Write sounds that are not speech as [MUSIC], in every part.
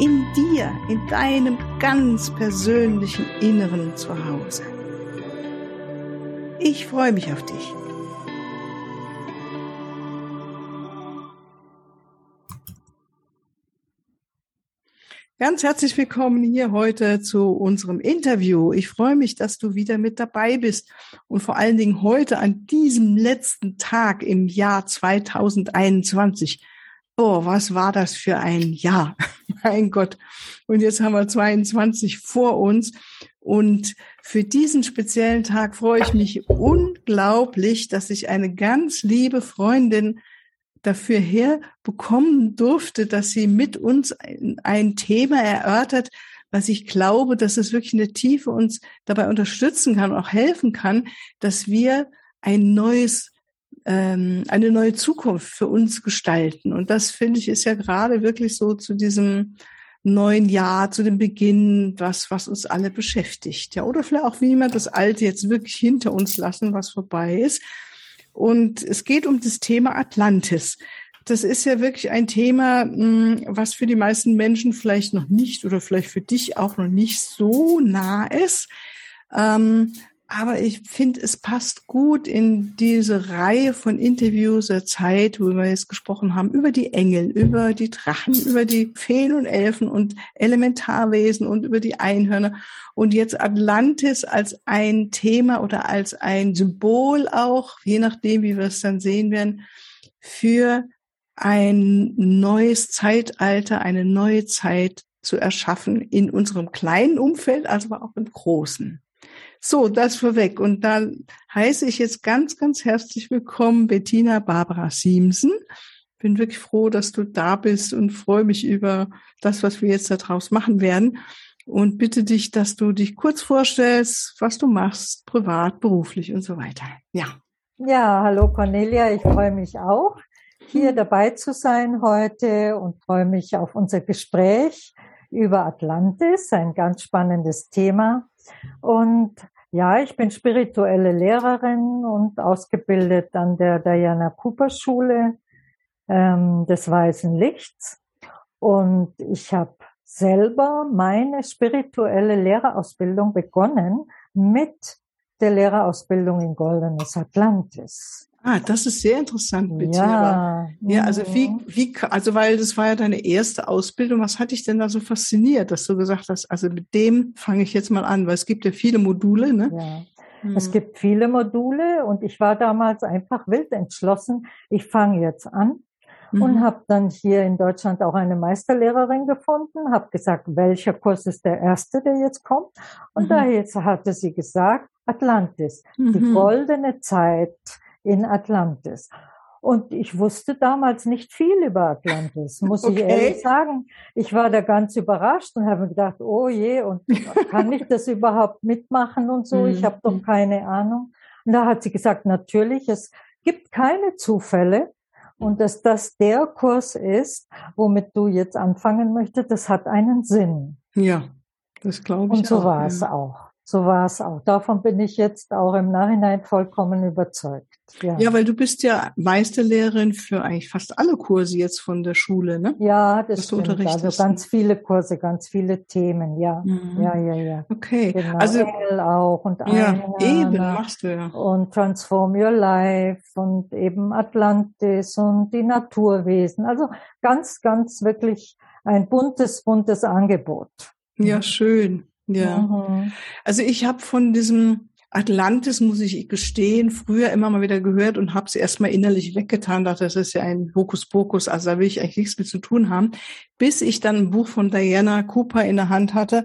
In dir, in deinem ganz persönlichen Inneren Zuhause. Ich freue mich auf dich. Ganz herzlich willkommen hier heute zu unserem Interview. Ich freue mich, dass du wieder mit dabei bist und vor allen Dingen heute an diesem letzten Tag im Jahr 2021. Oh, was war das für ein Jahr? [LAUGHS] mein Gott. Und jetzt haben wir 22 vor uns. Und für diesen speziellen Tag freue ich mich unglaublich, dass ich eine ganz liebe Freundin dafür herbekommen durfte, dass sie mit uns ein, ein, Thema erörtert, was ich glaube, dass es wirklich in der Tiefe uns dabei unterstützen kann und auch helfen kann, dass wir ein neues, ähm, eine neue Zukunft für uns gestalten. Und das finde ich ist ja gerade wirklich so zu diesem neuen Jahr, zu dem Beginn, was, was uns alle beschäftigt. Ja, oder vielleicht auch, wie wir das Alte jetzt wirklich hinter uns lassen, was vorbei ist und es geht um das Thema Atlantis. Das ist ja wirklich ein Thema, hm, was für die meisten Menschen vielleicht noch nicht oder vielleicht für dich auch noch nicht so nah ist. Ähm, aber ich finde, es passt gut in diese Reihe von Interviews der Zeit, wo wir jetzt gesprochen haben, über die Engel, über die Drachen, über die Feen und Elfen und Elementarwesen und über die Einhörner. Und jetzt Atlantis als ein Thema oder als ein Symbol auch, je nachdem, wie wir es dann sehen werden, für ein neues Zeitalter, eine neue Zeit zu erschaffen in unserem kleinen Umfeld, also auch im großen. So, das vorweg. Und dann heiße ich jetzt ganz, ganz herzlich willkommen Bettina Barbara Siemsen. Bin wirklich froh, dass du da bist und freue mich über das, was wir jetzt daraus machen werden. Und bitte dich, dass du dich kurz vorstellst, was du machst, privat, beruflich und so weiter. Ja. Ja, hallo Cornelia, ich freue mich auch, hier dabei zu sein heute und freue mich auf unser Gespräch über Atlantis, ein ganz spannendes Thema. Und ja, ich bin spirituelle Lehrerin und ausgebildet an der Diana Cooper Schule ähm, des Weißen Lichts. Und ich habe selber meine spirituelle Lehrerausbildung begonnen mit der Lehrerausbildung in Goldenes Atlantis. Ah, das ist sehr interessant, bitte. Ja, ja, also wie, wie, also weil das war ja deine erste Ausbildung. Was hat dich denn da so fasziniert, dass du gesagt hast, also mit dem fange ich jetzt mal an, weil es gibt ja viele Module, ne? Ja. Mhm. Es gibt viele Module und ich war damals einfach wild entschlossen, ich fange jetzt an mhm. und habe dann hier in Deutschland auch eine Meisterlehrerin gefunden, habe gesagt, welcher Kurs ist der erste, der jetzt kommt? Und mhm. da jetzt hatte sie gesagt, Atlantis, die mhm. goldene Zeit in Atlantis. Und ich wusste damals nicht viel über Atlantis, muss okay. ich ehrlich sagen. Ich war da ganz überrascht und habe gedacht, oh je, und kann ich das überhaupt mitmachen und so? Ich habe doch mhm. keine Ahnung. Und da hat sie gesagt, natürlich, es gibt keine Zufälle. Und dass das der Kurs ist, womit du jetzt anfangen möchtest, das hat einen Sinn. Ja, das glaube ich. Und so war es auch. So war es auch. Davon bin ich jetzt auch im Nachhinein vollkommen überzeugt. Ja. ja, weil du bist ja Meisterlehrerin für eigentlich fast alle Kurse jetzt von der Schule, ne? Ja, das stimmt. Also ganz viele Kurse, ganz viele Themen, ja. Mhm. Ja, ja, ja. Okay. Genau, also Engel auch und ja, eben machst du ja. Und Transform Your Life und eben Atlantis und die Naturwesen. Also ganz, ganz wirklich ein buntes, buntes Angebot. Ja, schön. Ja. Mhm. Also ich habe von diesem Atlantis, muss ich gestehen, früher immer mal wieder gehört und habe es erstmal innerlich weggetan, dachte, das ist ja ein Hokuspokus, also da will ich eigentlich nichts mit zu tun haben, bis ich dann ein Buch von Diana Cooper in der Hand hatte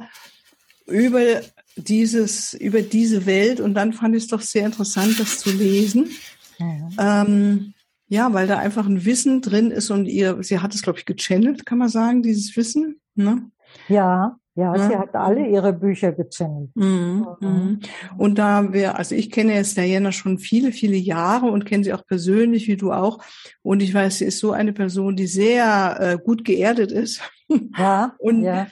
über dieses, über diese Welt und dann fand ich es doch sehr interessant, das zu lesen. Mhm. Ähm, ja, weil da einfach ein Wissen drin ist und ihr, sie hat es, glaube ich, gechannelt, kann man sagen, dieses Wissen. Ne? Ja, Ja, ja, sie hat alle ihre Bücher gechannelt. Mhm. Mhm. Und da wir, also ich kenne jetzt Diana schon viele, viele Jahre und kenne sie auch persönlich, wie du auch. Und ich weiß, sie ist so eine Person, die sehr äh, gut geerdet ist. Ja. [LAUGHS] und ja.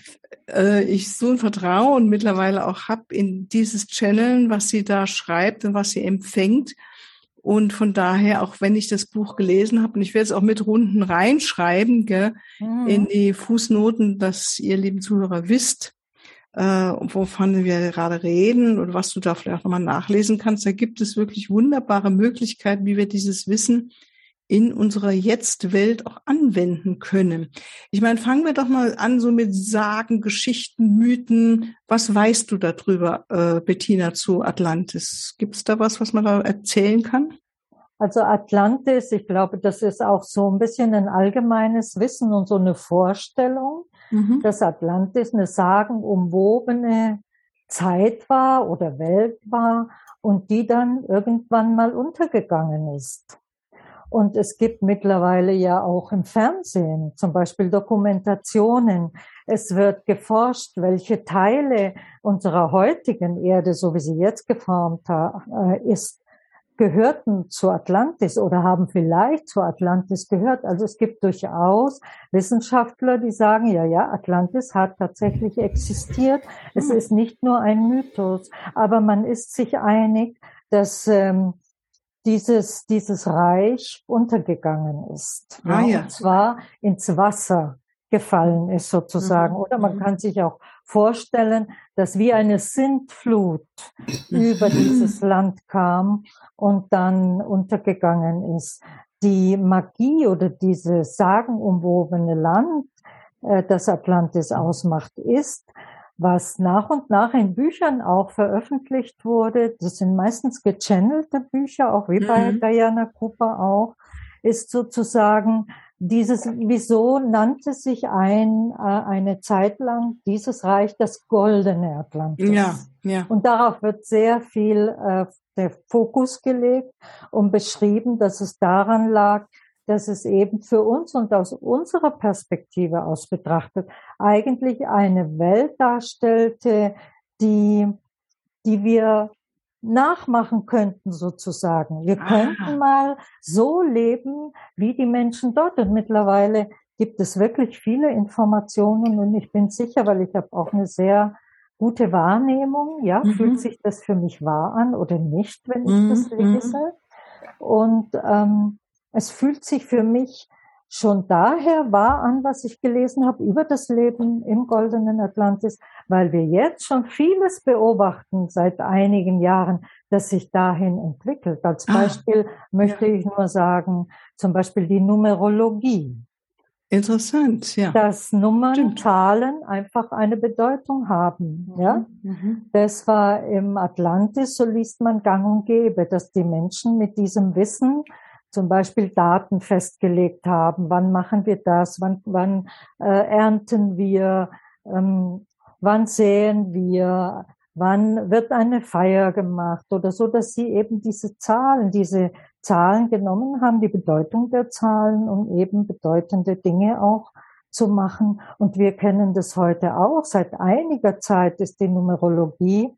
Äh, ich so ein Vertrauen mittlerweile auch habe in dieses Channeln, was sie da schreibt und was sie empfängt. Und von daher, auch wenn ich das Buch gelesen habe, und ich werde es auch mit Runden reinschreiben, gell, mhm. in die Fußnoten, dass ihr lieben Zuhörer wisst, äh, wovon wir gerade reden und was du da vielleicht nochmal nachlesen kannst. Da gibt es wirklich wunderbare Möglichkeiten, wie wir dieses Wissen in unserer Jetzt-Welt auch anwenden können. Ich meine, fangen wir doch mal an so mit Sagen, Geschichten, Mythen. Was weißt du darüber, äh, Bettina, zu Atlantis? Gibt es da was, was man da erzählen kann? Also Atlantis, ich glaube, das ist auch so ein bisschen ein allgemeines Wissen und so eine Vorstellung, mhm. dass Atlantis eine sagenumwobene Zeit war oder Welt war und die dann irgendwann mal untergegangen ist. Und es gibt mittlerweile ja auch im Fernsehen zum Beispiel Dokumentationen. Es wird geforscht, welche Teile unserer heutigen Erde, so wie sie jetzt geformt äh, ist, gehörten zu Atlantis oder haben vielleicht zu Atlantis gehört. Also es gibt durchaus Wissenschaftler, die sagen, ja, ja, Atlantis hat tatsächlich existiert. Es hm. ist nicht nur ein Mythos, aber man ist sich einig, dass ähm, dieses, dieses Reich untergegangen ist. Ah, ja. Und zwar ins Wasser gefallen ist sozusagen. Mhm. Oder man mhm. kann sich auch vorstellen, dass wie eine Sintflut über [CLEARS THROAT] dieses Land kam und dann untergegangen ist. Die Magie oder dieses sagenumwobene Land, äh, das Atlantis ausmacht, ist, was nach und nach in Büchern auch veröffentlicht wurde, das sind meistens gechannelte Bücher, auch wie bei mhm. Diana Cooper auch, ist sozusagen dieses, wieso nannte sich ein, äh, eine Zeit lang dieses Reich das goldene Atlantis? Ja, ja. Und darauf wird sehr viel äh, der Fokus gelegt und beschrieben, dass es daran lag, dass es eben für uns und aus unserer Perspektive aus betrachtet eigentlich eine Welt darstellte, die, die wir nachmachen könnten sozusagen. Wir ah. könnten mal so leben wie die Menschen dort. Und mittlerweile gibt es wirklich viele Informationen und ich bin sicher, weil ich habe auch eine sehr gute Wahrnehmung, ja, mhm. fühlt sich das für mich wahr an oder nicht, wenn ich mhm. das lese. Und ähm, es fühlt sich für mich schon daher wahr an, was ich gelesen habe über das Leben im goldenen Atlantis, weil wir jetzt schon vieles beobachten seit einigen Jahren, das sich dahin entwickelt. Als ah, Beispiel ah, möchte ja. ich nur sagen, zum Beispiel die Numerologie. Interessant, ja. Dass Nummern, Stimmt. Zahlen einfach eine Bedeutung haben, mhm. ja. Mhm. Das war im Atlantis, so liest man gang und gäbe, dass die Menschen mit diesem Wissen zum Beispiel Daten festgelegt haben. Wann machen wir das? Wann, wann äh, ernten wir? Ähm, wann säen wir? Wann wird eine Feier gemacht oder so, dass sie eben diese Zahlen, diese Zahlen genommen haben, die Bedeutung der Zahlen, um eben bedeutende Dinge auch zu machen. Und wir kennen das heute auch. Seit einiger Zeit ist die Numerologie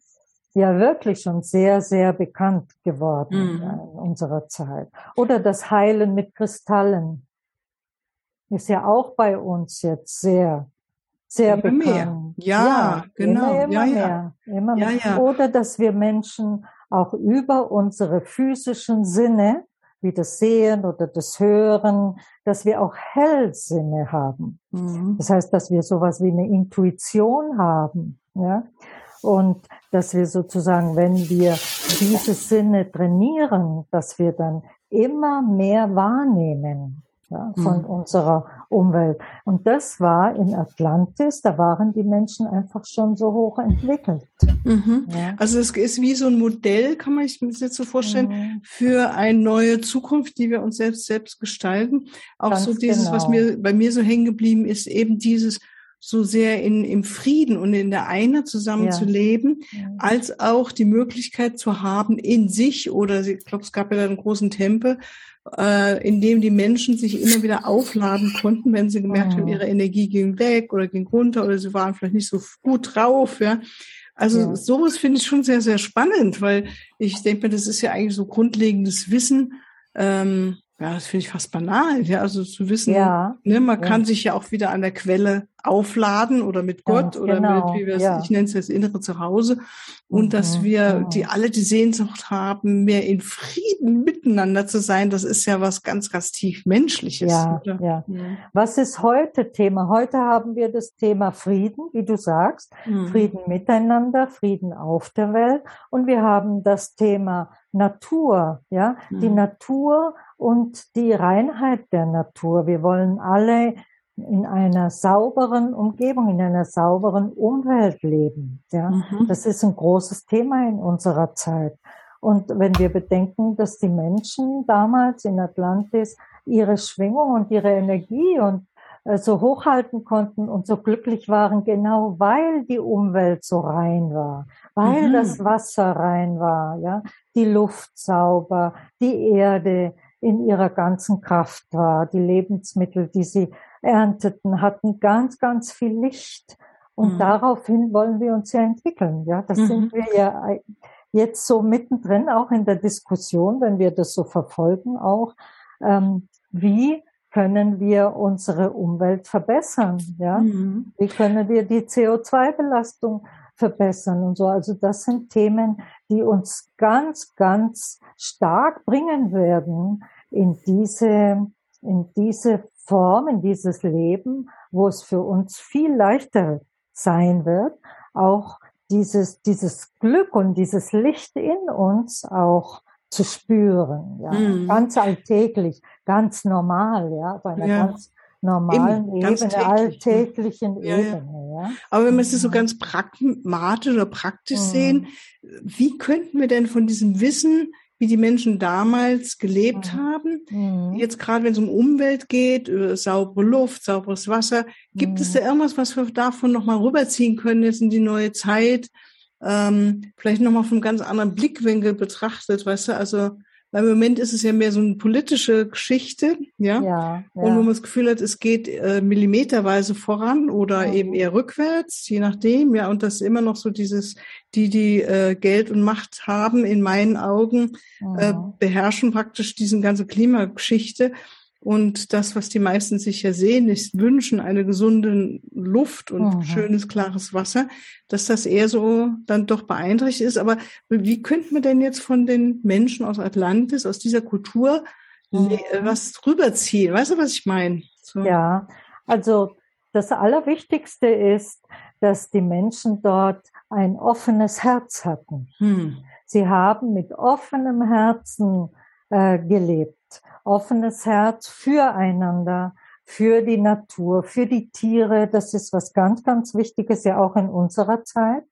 ja wirklich schon sehr, sehr bekannt geworden mhm. in unserer Zeit. Oder das Heilen mit Kristallen ist ja auch bei uns jetzt sehr, sehr immer bekannt. Mehr. Ja, ja genau. Immer, immer ja, mehr. Immer ja, mehr. Oder dass wir Menschen auch über unsere physischen Sinne, wie das Sehen oder das Hören, dass wir auch Hellsinne haben. Mhm. Das heißt, dass wir sowas wie eine Intuition haben. Ja? Und dass wir sozusagen, wenn wir diese Sinne trainieren, dass wir dann immer mehr wahrnehmen ja, von mhm. unserer Umwelt. Und das war in Atlantis, da waren die Menschen einfach schon so hoch entwickelt. Mhm. Ja. Also es ist wie so ein Modell, kann man sich jetzt so vorstellen, mhm. für eine neue Zukunft, die wir uns selbst selbst gestalten. Auch Ganz so dieses, genau. was mir bei mir so hängen geblieben ist, eben dieses so sehr in, im Frieden und in der Einheit zusammen ja. zu leben, ja. als auch die Möglichkeit zu haben, in sich oder ich glaube, es gab ja da einen großen Tempel, äh, in dem die Menschen sich immer wieder aufladen konnten, wenn sie gemerkt haben, mhm. ihre Energie ging weg oder ging runter oder sie waren vielleicht nicht so gut drauf, ja. Also ja. sowas finde ich schon sehr, sehr spannend, weil ich denke mir, das ist ja eigentlich so grundlegendes Wissen, ähm, ja, das finde ich fast banal, ja, also zu wissen, ja. ne, man ja. kann sich ja auch wieder an der Quelle aufladen oder mit Gott Ganz oder genau. mit, wie wir es, ja. ich nenne es jetzt innere Zuhause und mhm. dass wir mhm. die alle die Sehnsucht haben, mehr in Frieden miteinander zu sein, das ist ja was ganz, ganz tief Menschliches. Ja, ja. ja. Was ist heute Thema? Heute haben wir das Thema Frieden, wie du sagst, mhm. Frieden miteinander, Frieden auf der Welt und wir haben das Thema Natur, ja, die mhm. Natur und die Reinheit der Natur. Wir wollen alle in einer sauberen Umgebung, in einer sauberen Umwelt leben. Ja, mhm. das ist ein großes Thema in unserer Zeit. Und wenn wir bedenken, dass die Menschen damals in Atlantis ihre Schwingung und ihre Energie und so hochhalten konnten und so glücklich waren, genau weil die Umwelt so rein war, weil mhm. das Wasser rein war, ja, die Luft sauber, die Erde, in ihrer ganzen Kraft war. Die Lebensmittel, die sie ernteten, hatten ganz, ganz viel Licht. Und mhm. daraufhin wollen wir uns ja entwickeln. Ja, das mhm. sind wir ja jetzt so mittendrin, auch in der Diskussion, wenn wir das so verfolgen, auch, ähm, wie können wir unsere Umwelt verbessern? Ja, mhm. wie können wir die CO2-Belastung verbessern und so. Also das sind Themen, die uns ganz, ganz stark bringen werden in diese, in diese Form, in dieses Leben, wo es für uns viel leichter sein wird, auch dieses, dieses Glück und dieses Licht in uns auch zu spüren, ja, mhm. ganz alltäglich, ganz normal, ja, bei einer ja. ganz normalen Eben, Ebene, täglich, alltäglichen ja, Ebene. Ja. Aber wenn wir es so ganz pragmatisch oder praktisch mhm. sehen, wie könnten wir denn von diesem Wissen wie die Menschen damals gelebt mhm. haben. Mhm. Jetzt gerade, wenn es um Umwelt geht, äh, saubere Luft, sauberes Wasser, gibt mhm. es da irgendwas, was wir davon nochmal rüberziehen können jetzt in die neue Zeit? Ähm, vielleicht nochmal von einem ganz anderen Blickwinkel betrachtet, weißt du, also weil im Moment ist es ja mehr so eine politische Geschichte, ja. ja, ja. Und wo man das Gefühl hat, es geht äh, millimeterweise voran oder mhm. eben eher rückwärts, je nachdem, ja. Und das immer noch so dieses, die, die äh, Geld und Macht haben, in meinen Augen, mhm. äh, beherrschen praktisch diesen ganze Klimageschichte. Und das, was die meisten sich ja sehen, ist wünschen, eine gesunde Luft und mhm. schönes, klares Wasser, dass das eher so dann doch beeinträchtigt ist. Aber wie könnte man denn jetzt von den Menschen aus Atlantis, aus dieser Kultur, mhm. was rüberziehen? Weißt du, was ich meine? So. Ja, also das Allerwichtigste ist, dass die Menschen dort ein offenes Herz hatten. Hm. Sie haben mit offenem Herzen äh, gelebt offenes Herz füreinander, für die Natur, für die Tiere. Das ist was ganz, ganz Wichtiges ja auch in unserer Zeit.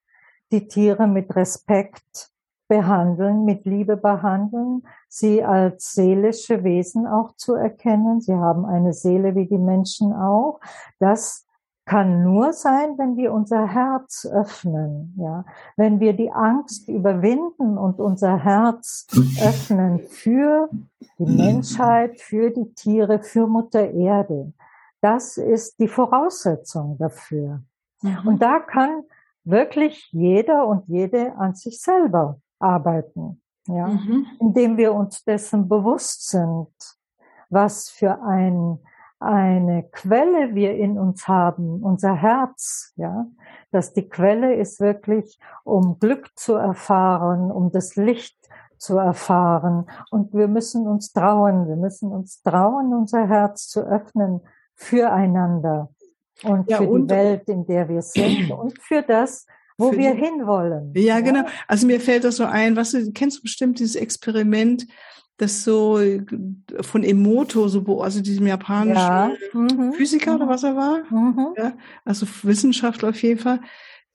Die Tiere mit Respekt behandeln, mit Liebe behandeln, sie als seelische Wesen auch zu erkennen. Sie haben eine Seele wie die Menschen auch. Das kann nur sein, wenn wir unser Herz öffnen, ja. Wenn wir die Angst überwinden und unser Herz öffnen für die Menschheit, für die Tiere, für Mutter Erde. Das ist die Voraussetzung dafür. Mhm. Und da kann wirklich jeder und jede an sich selber arbeiten, ja. Mhm. Indem wir uns dessen bewusst sind, was für ein eine Quelle wir in uns haben, unser Herz, ja, dass die Quelle ist wirklich, um Glück zu erfahren, um das Licht zu erfahren. Und wir müssen uns trauen, wir müssen uns trauen, unser Herz zu öffnen füreinander und ja, für und die Welt, in der wir sind [CLEARS THROAT] und für das, wo wir die, hinwollen. Ja, ja, genau. Also mir fällt das so ein, was du kennst du bestimmt dieses Experiment, das so von Emoto, so also diesem japanischen ja. mhm. Physiker oder mhm. was er war, mhm. ja, also Wissenschaftler auf jeden Fall,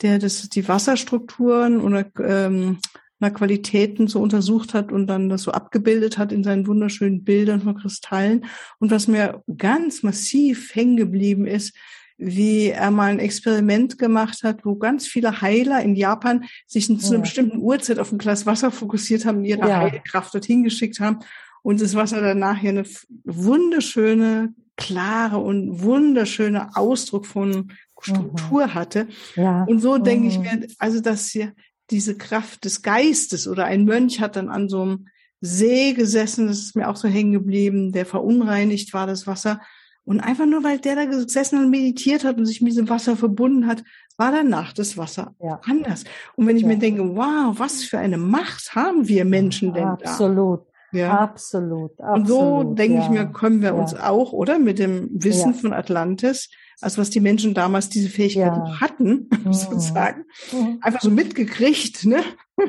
der das die Wasserstrukturen oder ähm, Qualitäten so untersucht hat und dann das so abgebildet hat in seinen wunderschönen Bildern von Kristallen. Und was mir ganz massiv hängen geblieben ist, wie er mal ein Experiment gemacht hat, wo ganz viele Heiler in Japan sich zu einer bestimmten Uhrzeit auf ein Glas Wasser fokussiert haben, ihre ja. Heilkraft dorthin geschickt haben. und das Wasser danach ja eine wunderschöne, klare und wunderschöne Ausdruck von Struktur mhm. hatte. Ja. Und so denke mhm. ich mir, also dass hier diese Kraft des Geistes oder ein Mönch hat dann an so einem See gesessen, das ist mir auch so hängen geblieben, der verunreinigt war, das Wasser. Und einfach nur, weil der da gesessen und meditiert hat und sich mit diesem Wasser verbunden hat, war danach das Wasser ja. anders. Und wenn ich ja. mir denke, wow, was für eine Macht haben wir Menschen denn absolut. da? Ja. Absolut, absolut. Und so denke ja. ich mir, können wir uns auch, oder? Mit dem Wissen von Atlantis, also was die Menschen damals diese Fähigkeit hatten, [LAUGHS] mhm. sozusagen, mhm. einfach so mitgekriegt, ne?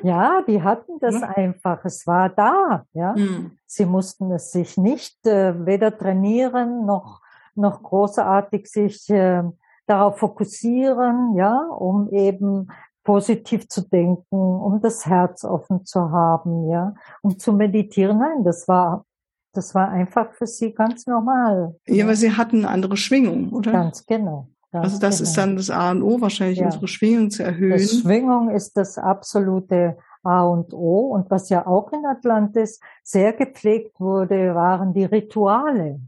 Ja, die hatten das ja. einfach. Es war da, ja. Mhm. Sie mussten es sich nicht äh, weder trainieren noch noch großartig sich äh, darauf fokussieren, ja, um eben positiv zu denken, um das Herz offen zu haben, ja, um zu meditieren. Nein, das war das war einfach für sie ganz normal. Ja, weil sie hatten eine andere Schwingung, oder? Ganz genau. Ganz also das genau. ist dann das A und O, wahrscheinlich ja. unsere Schwingung zu erhöhen. Die Schwingung ist das absolute A und O. Und was ja auch in Atlantis sehr gepflegt wurde, waren die Rituale.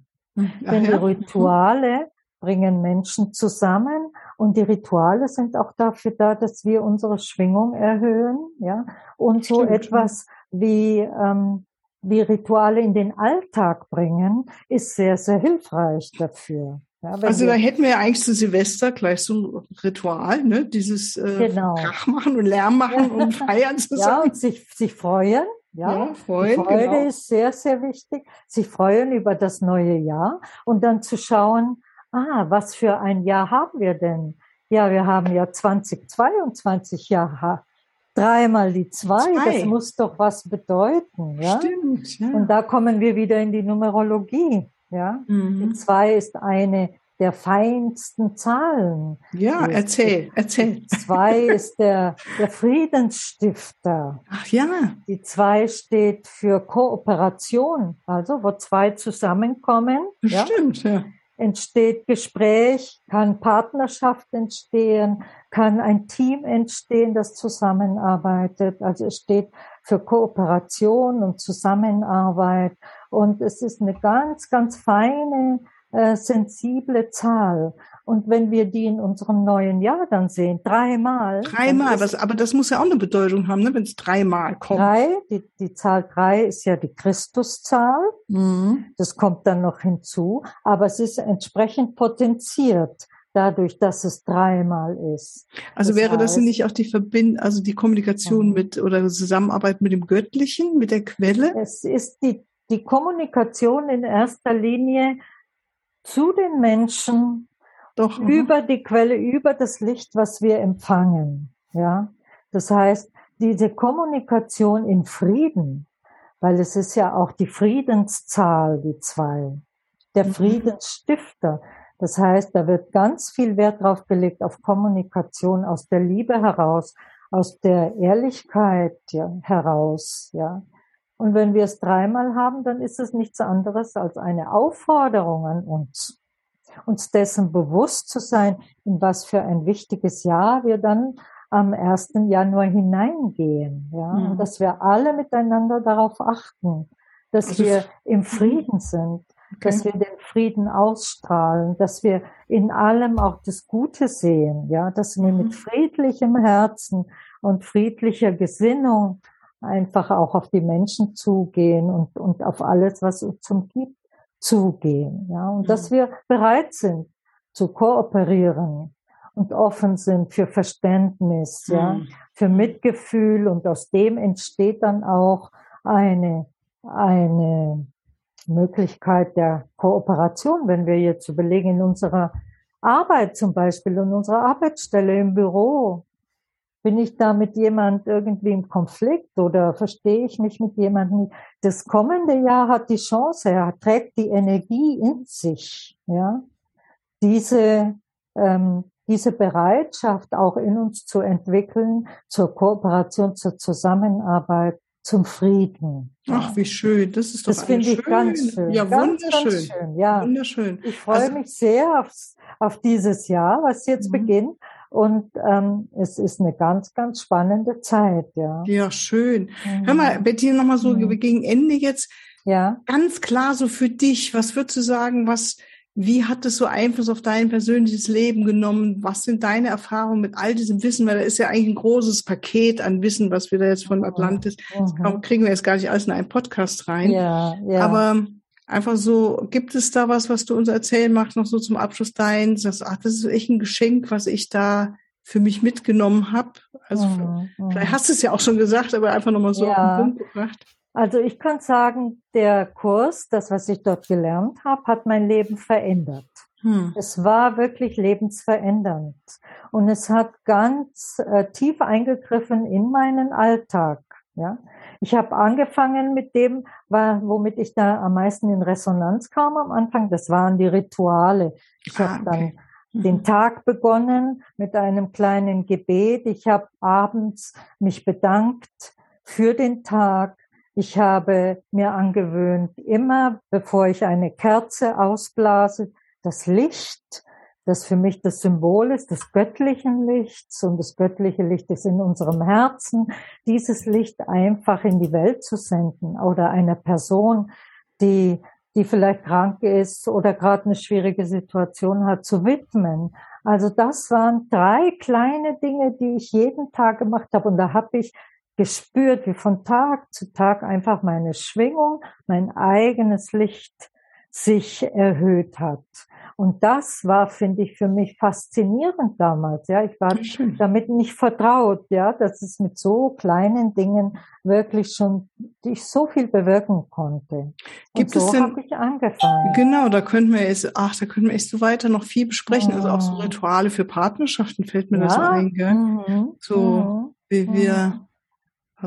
Ach Denn die Rituale bringen Menschen zusammen und die Rituale sind auch dafür da, dass wir unsere Schwingung erhöhen, ja. Und so Stimmt. etwas wie ähm, wie Rituale in den Alltag bringen, ist sehr sehr hilfreich dafür. Ja, also da hätten wir ja eigentlich zu Silvester gleich so ein Ritual, ne? Dieses äh, genau. Krach machen und Lärm machen und [LAUGHS] feiern zusammen. Ja, und sich, sich freuen. Ja, ja freuen, Die Freude genau. ist sehr, sehr wichtig. Sich freuen über das neue Jahr und dann zu schauen, ah, was für ein Jahr haben wir denn? Ja, wir haben ja 2022 Jahre. Dreimal die zwei, zwei, das muss doch was bedeuten, ja? Stimmt, ja. Und da kommen wir wieder in die Numerologie, ja? Mhm. Die zwei ist eine der feinsten Zahlen. Ja, erzähl, erzähl. Zwei ist der, der Friedensstifter. Ach ja. Die zwei steht für Kooperation, also wo zwei zusammenkommen. Stimmt, ja. ja. Entsteht Gespräch, kann Partnerschaft entstehen, kann ein Team entstehen, das zusammenarbeitet. Also es steht für Kooperation und Zusammenarbeit. Und es ist eine ganz, ganz feine äh, sensible Zahl. Und wenn wir die in unserem neuen Jahr dann sehen, dreimal. Dreimal, was, aber das muss ja auch eine Bedeutung haben, ne, wenn es dreimal kommt. Drei, die, die Zahl drei ist ja die Christuszahl. Mhm. Das kommt dann noch hinzu. Aber es ist entsprechend potenziert dadurch, dass es dreimal ist. Also das wäre heißt, das nicht auch die Verbind, also die Kommunikation mhm. mit oder Zusammenarbeit mit dem Göttlichen, mit der Quelle? Es ist die, die Kommunikation in erster Linie zu den Menschen Doch, mhm. über die Quelle, über das Licht, was wir empfangen. Ja, das heißt, diese Kommunikation in Frieden, weil es ist ja auch die Friedenszahl, die zwei, der mhm. Friedensstifter. Das heißt, da wird ganz viel Wert drauf gelegt auf Kommunikation aus der Liebe heraus, aus der Ehrlichkeit ja, heraus, ja. Und wenn wir es dreimal haben, dann ist es nichts anderes als eine Aufforderung an uns, uns dessen bewusst zu sein, in was für ein wichtiges Jahr wir dann am 1. Januar hineingehen, ja, mhm. dass wir alle miteinander darauf achten, dass also wir im Frieden sind, okay. dass wir den Frieden ausstrahlen, dass wir in allem auch das Gute sehen, ja, dass wir mit mhm. friedlichem Herzen und friedlicher Gesinnung einfach auch auf die Menschen zugehen und, und auf alles, was uns zum gibt, zugehen. Ja, und mhm. dass wir bereit sind zu kooperieren und offen sind für Verständnis, mhm. ja, für Mitgefühl und aus dem entsteht dann auch eine, eine Möglichkeit der Kooperation, wenn wir jetzt überlegen in unserer Arbeit zum Beispiel, in unserer Arbeitsstelle im Büro, bin ich da mit jemand irgendwie im Konflikt oder verstehe ich mich mit jemandem? Das kommende Jahr hat die Chance, er trägt die Energie in sich, ja, diese, ähm, diese Bereitschaft auch in uns zu entwickeln zur Kooperation, zur Zusammenarbeit, zum Frieden. Ach, wie schön. Das ist doch Das finde ich ganz schön. Ja, ganz, wunderschön. Ganz schön. Ja. Wunderschön. Ich freue also, mich sehr auf, auf dieses Jahr, was jetzt mhm. beginnt. Und ähm, es ist eine ganz, ganz spannende Zeit, ja. Ja, schön. Mhm. Hör mal, Bettina, nochmal so mhm. gegen Ende jetzt. Ja. Ganz klar so für dich, was würdest du sagen, was, wie hat es so Einfluss auf dein persönliches Leben genommen? Was sind deine Erfahrungen mit all diesem Wissen? Weil da ist ja eigentlich ein großes Paket an Wissen, was wir da jetzt von mhm. Atlantis, mhm. kriegen wir jetzt gar nicht alles in einen Podcast rein. Ja, ja. Aber einfach so, gibt es da was, was du uns erzählen magst, noch so zum Abschluss deins? Das, ach, das ist echt ein Geschenk, was ich da für mich mitgenommen habe. Also mhm. vielleicht mhm. hast du es ja auch schon gesagt, aber einfach nochmal so ja. auf den Punkt gebracht. Also ich kann sagen, der Kurs, das, was ich dort gelernt habe, hat mein Leben verändert. Hm. Es war wirklich lebensverändernd. Und es hat ganz äh, tief eingegriffen in meinen Alltag. Ja, ich habe angefangen mit dem, womit ich da am meisten in Resonanz kam am Anfang. Das waren die Rituale. Ich ah, habe okay. dann den mhm. Tag begonnen mit einem kleinen Gebet. Ich habe abends mich bedankt für den Tag, ich habe mir angewöhnt, immer bevor ich eine Kerze ausblase, das Licht, das für mich das Symbol ist des göttlichen Lichts und das göttliche Licht ist in unserem Herzen, dieses Licht einfach in die Welt zu senden oder einer Person, die, die vielleicht krank ist oder gerade eine schwierige Situation hat, zu widmen. Also das waren drei kleine Dinge, die ich jeden Tag gemacht habe und da habe ich gespürt, wie von Tag zu Tag einfach meine Schwingung, mein eigenes Licht sich erhöht hat. Und das war, finde ich, für mich faszinierend damals. Ja, ich war damit nicht vertraut, ja, dass es mit so kleinen Dingen wirklich schon, ich so viel bewirken konnte. Gibt Und so habe ich angefangen. Genau, da könnten wir jetzt, ach, da könnten wir echt so weiter noch viel besprechen. Oh. Also auch so mhm. Rituale für Partnerschaften fällt mir ja. das ein, gell? Mhm. So, mhm. wie wir, mhm.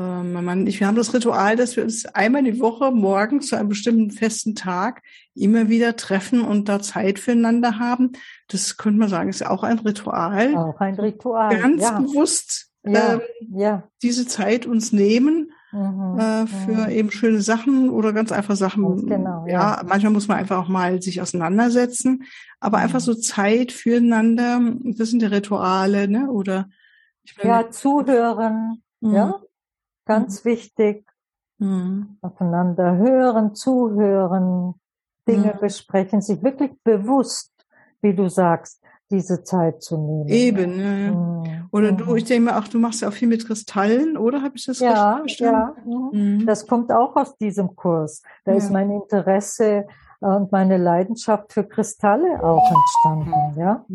Mein Mann ich, wir haben das Ritual, dass wir uns einmal die Woche morgens zu einem bestimmten festen Tag immer wieder treffen und da Zeit füreinander haben. Das könnte man sagen, ist auch ein Ritual. Auch ein Ritual. Ganz ja. bewusst ja. Ähm, ja. diese Zeit uns nehmen mhm. äh, für mhm. eben schöne Sachen oder ganz einfach Sachen. genau, ja. ja, manchmal muss man einfach auch mal sich auseinandersetzen, aber mhm. einfach so Zeit füreinander. Das sind die Rituale, ne? Oder ich meine, ja, zuhören. Ja, mhm. Ganz mhm. wichtig. Mhm. Aufeinander hören, zuhören, Dinge mhm. besprechen, sich wirklich bewusst, wie du sagst, diese Zeit zu nehmen. Eben, ja. Mhm. Oder du, mhm. ich denke mal auch, du machst ja auch viel mit Kristallen, oder? Habe ich das ja, richtig verstanden? Ja, mhm. mhm. das kommt auch aus diesem Kurs. Da ja. ist mein Interesse und meine Leidenschaft für Kristalle auch entstanden, ja,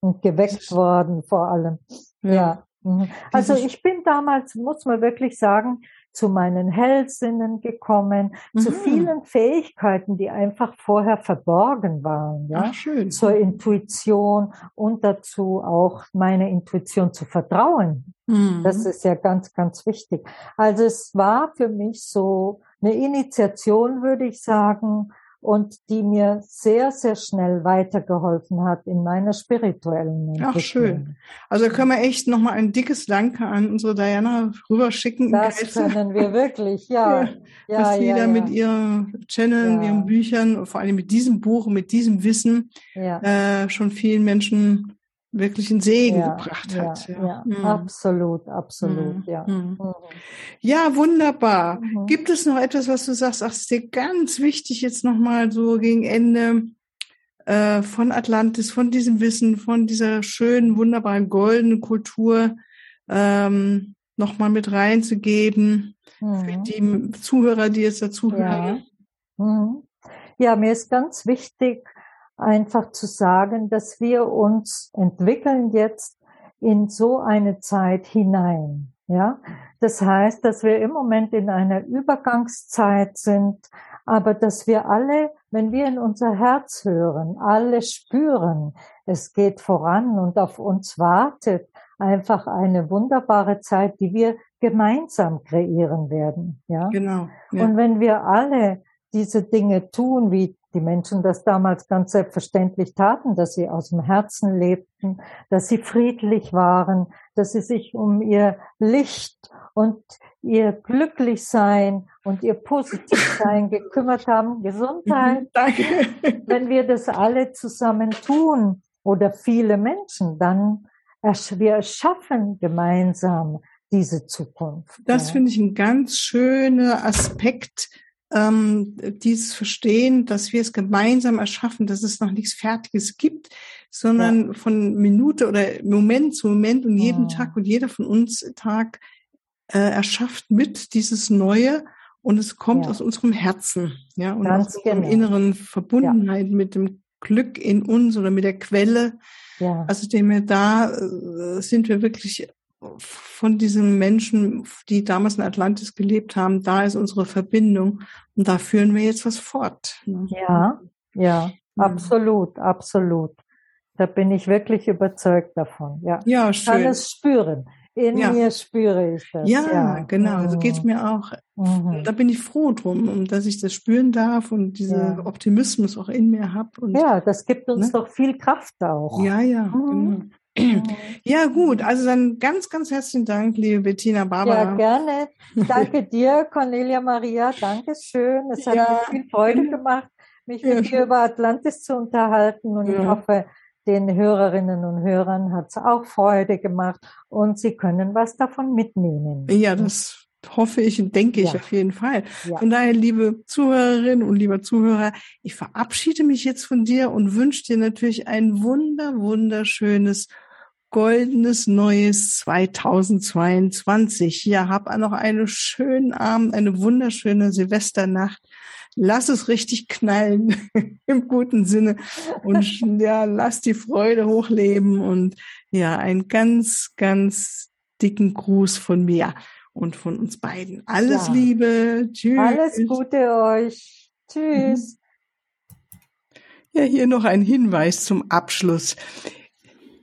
und geweckt worden vor allem. Ja. Mhm. Also ich bin damals, muss man wirklich sagen, zu meinen Hellsinnen gekommen, mhm. zu vielen Fähigkeiten, die einfach vorher verborgen waren, ja, Ach, schön. zur Intuition und dazu auch meine Intuition zu vertrauen. Mhm. Das ist ja ganz, ganz wichtig. Also es war für mich so eine Initiation, würde ich sagen, und die mir sehr, sehr schnell weitergeholfen hat in meiner spirituellen Entwicklung. Ach, schön. Also da können wir echt nochmal ein dickes Danke an unsere Diana rüberschicken. Das können wir wirklich, [LAUGHS] ja. ja, ja dass sie ja, da ja. mit ihren Channeln, ihren Büchern, vor allem mit diesem Buch, mit diesem Wissen äh, schon vielen Menschen wirklich einen Segen ja, gebracht hat. Ja, ja. Mhm. absolut, absolut, mhm. ja. Mhm. mhm. Ja, wunderbar. Mhm. Gibt es noch etwas, was du sagst, ach, ist dir ganz wichtig jetzt nochmal so gegen Ende äh, von Atlantis, von diesem Wissen, von dieser schönen, wunderbaren goldenen Kultur ähm, nochmal mit reinzugeben für mhm. die Zuhörer, die jetzt dazuhören? Ja. ja, mir ist ganz wichtig, einfach zu sagen, dass wir uns entwickeln jetzt in so eine Zeit hinein. Ja, das heißt, dass wir im Moment in einer Übergangszeit sind, aber dass wir alle, wenn wir in unser Herz hören, alle spüren, es geht voran und auf uns wartet einfach eine wunderbare Zeit, die wir gemeinsam kreieren werden. Ja, genau. Ja. Und wenn wir alle diese Dinge tun, wie die Menschen das damals ganz selbstverständlich taten, dass sie aus dem Herzen lebten, dass sie friedlich waren, dass sie sich um ihr Licht und ihr Glücklichsein und ihr Positivsein [LAUGHS] gekümmert haben, Gesundheit. Danke. [LAUGHS] Wenn wir das alle zusammen tun oder viele Menschen, dann wir erschaffen gemeinsam diese Zukunft. Das ja. finde ich ein ganz schöner Aspekt ähm, dieses Verstehen, dass wir es gemeinsam erschaffen, dass es noch nichts Fertiges gibt, sondern ja. von Minute oder Moment zu Moment und jeden oh. Tag und jeder von uns Tag äh, erschafft mit dieses Neue und es kommt ja. aus unserem Herzen, ja, und Ganz aus unserer genau. inneren Verbundenheit ja. mit dem Glück in uns oder mit der Quelle. Ja. Also dem wir da äh, sind wir wirklich von diesen Menschen, die damals in Atlantis gelebt haben, da ist unsere Verbindung und da führen wir jetzt was fort. Ne? Ja, ja, absolut, absolut. Da bin ich wirklich überzeugt davon. Ja, ja schön. Ich kann es spüren. In ja. mir spüre ich das. Ja, ja. genau. Mhm. So geht's mir auch. Mhm. Da bin ich froh drum, dass ich das spüren darf und diesen ja. Optimismus auch in mir habe. Ja, das gibt uns ne? doch viel Kraft auch. Ja, ja, mhm. genau. Ja, gut. Also dann ganz, ganz herzlichen Dank, liebe Bettina Barbara. Ja, gerne. Danke dir, Cornelia Maria. Dankeschön. Es hat ja. mir viel Freude gemacht, mich mit dir über Atlantis zu unterhalten und ich hoffe, den Hörerinnen und Hörern hat es auch Freude gemacht und sie können was davon mitnehmen. Ja, das hoffe ich und denke ich ja. auf jeden Fall. Ja. Von daher, liebe Zuhörerinnen und lieber Zuhörer, ich verabschiede mich jetzt von dir und wünsche dir natürlich ein wunder, wunderschönes goldenes neues 2022. Ja, hab noch einen schönen Abend, eine wunderschöne Silvesternacht lass es richtig knallen [LAUGHS] im guten Sinne und ja, lass die Freude hochleben und ja, einen ganz, ganz dicken Gruß von mir und von uns beiden. Alles ja. Liebe. Tschüss. Alles Gute euch. Tschüss. [LAUGHS] Ja, hier noch ein Hinweis zum Abschluss.